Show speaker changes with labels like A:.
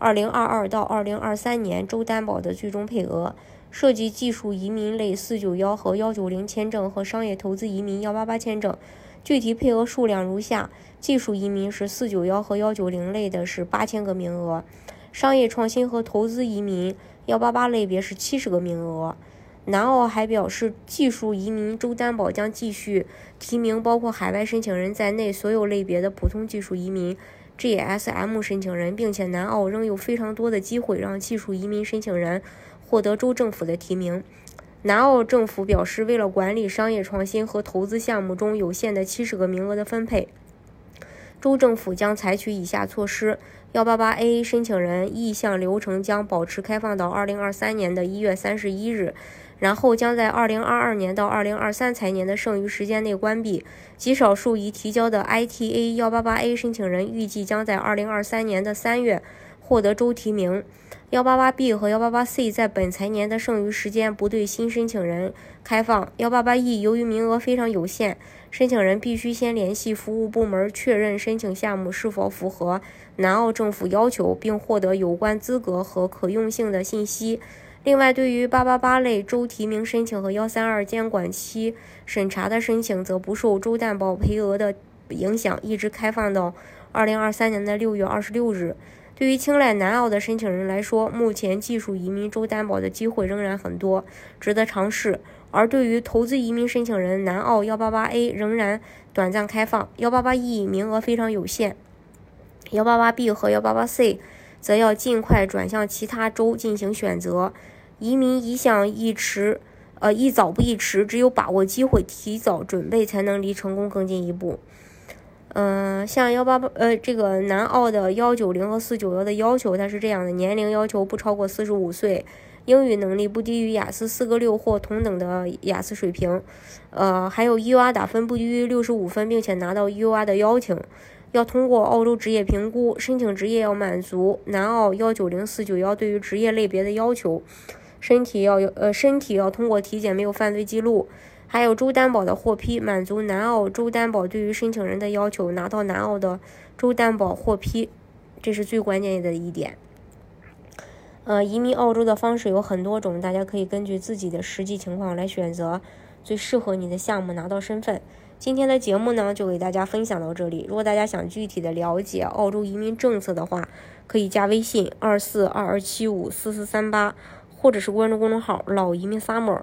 A: 2022到2023年州担保的最终配额，涉及技术移民类491和190签证和商业投资移民188签证。具体配额数量如下：技术移民是491和190类的是八千个名额，商业创新和投资移民188类别是七十个名额。南澳还表示，技术移民州担保将继续提名包括海外申请人在内所有类别的普通技术移民 （GSM） 申请人，并且南澳仍有非常多的机会让技术移民申请人获得州政府的提名。南澳政府表示，为了管理商业创新和投资项目中有限的七十个名额的分配，州政府将采取以下措施幺八八 A 申请人意向流程将保持开放到二零二三年的一月三十一日。然后将在二零二二年到二零二三财年的剩余时间内关闭。极少数已提交的 ITA 幺八八 A 申请人预计将在二零二三年的三月获得州提名。幺八八 B 和幺八八 C 在本财年的剩余时间不对新申请人开放。幺八八 E 由于名额非常有限，申请人必须先联系服务部门确认申请项目是否符合南澳政府要求，并获得有关资格和可用性的信息。另外，对于八八八类州提名申请和幺三二监管期审查的申请，则不受州担保赔额的影响，一直开放到二零二三年的六月二十六日。对于青睐南澳的申请人来说，目前技术移民州担保的机会仍然很多，值得尝试；而对于投资移民申请人，南澳幺八八 A 仍然短暂开放，幺八八 E 名额非常有限，幺八八 B 和幺八八 C 则要尽快转向其他州进行选择。移民一向一迟，呃，一早不一迟，只有把握机会，提早准备，才能离成功更进一步。嗯，像幺八八，呃，这个南澳的幺九零和四九幺的要求，它是这样的：年龄要求不超过四十五岁，英语能力不低于雅思四个六或同等的雅思水平，呃，还有 UR 打分不低于六十五分，并且拿到 UR 的邀请，要通过澳洲职业评估，申请职业要满足南澳幺九零四九幺对于职业类别的要求。身体要有，呃，身体要通过体检没有犯罪记录，还有州担保的获批，满足南澳州担保对于申请人的要求，拿到南澳的州担保获批，这是最关键的一点。呃，移民澳洲的方式有很多种，大家可以根据自己的实际情况来选择最适合你的项目拿到身份。今天的节目呢，就给大家分享到这里。如果大家想具体的了解澳洲移民政策的话，可以加微信二四二二七五四四三八。或者是关注公众号“老移民 summer”，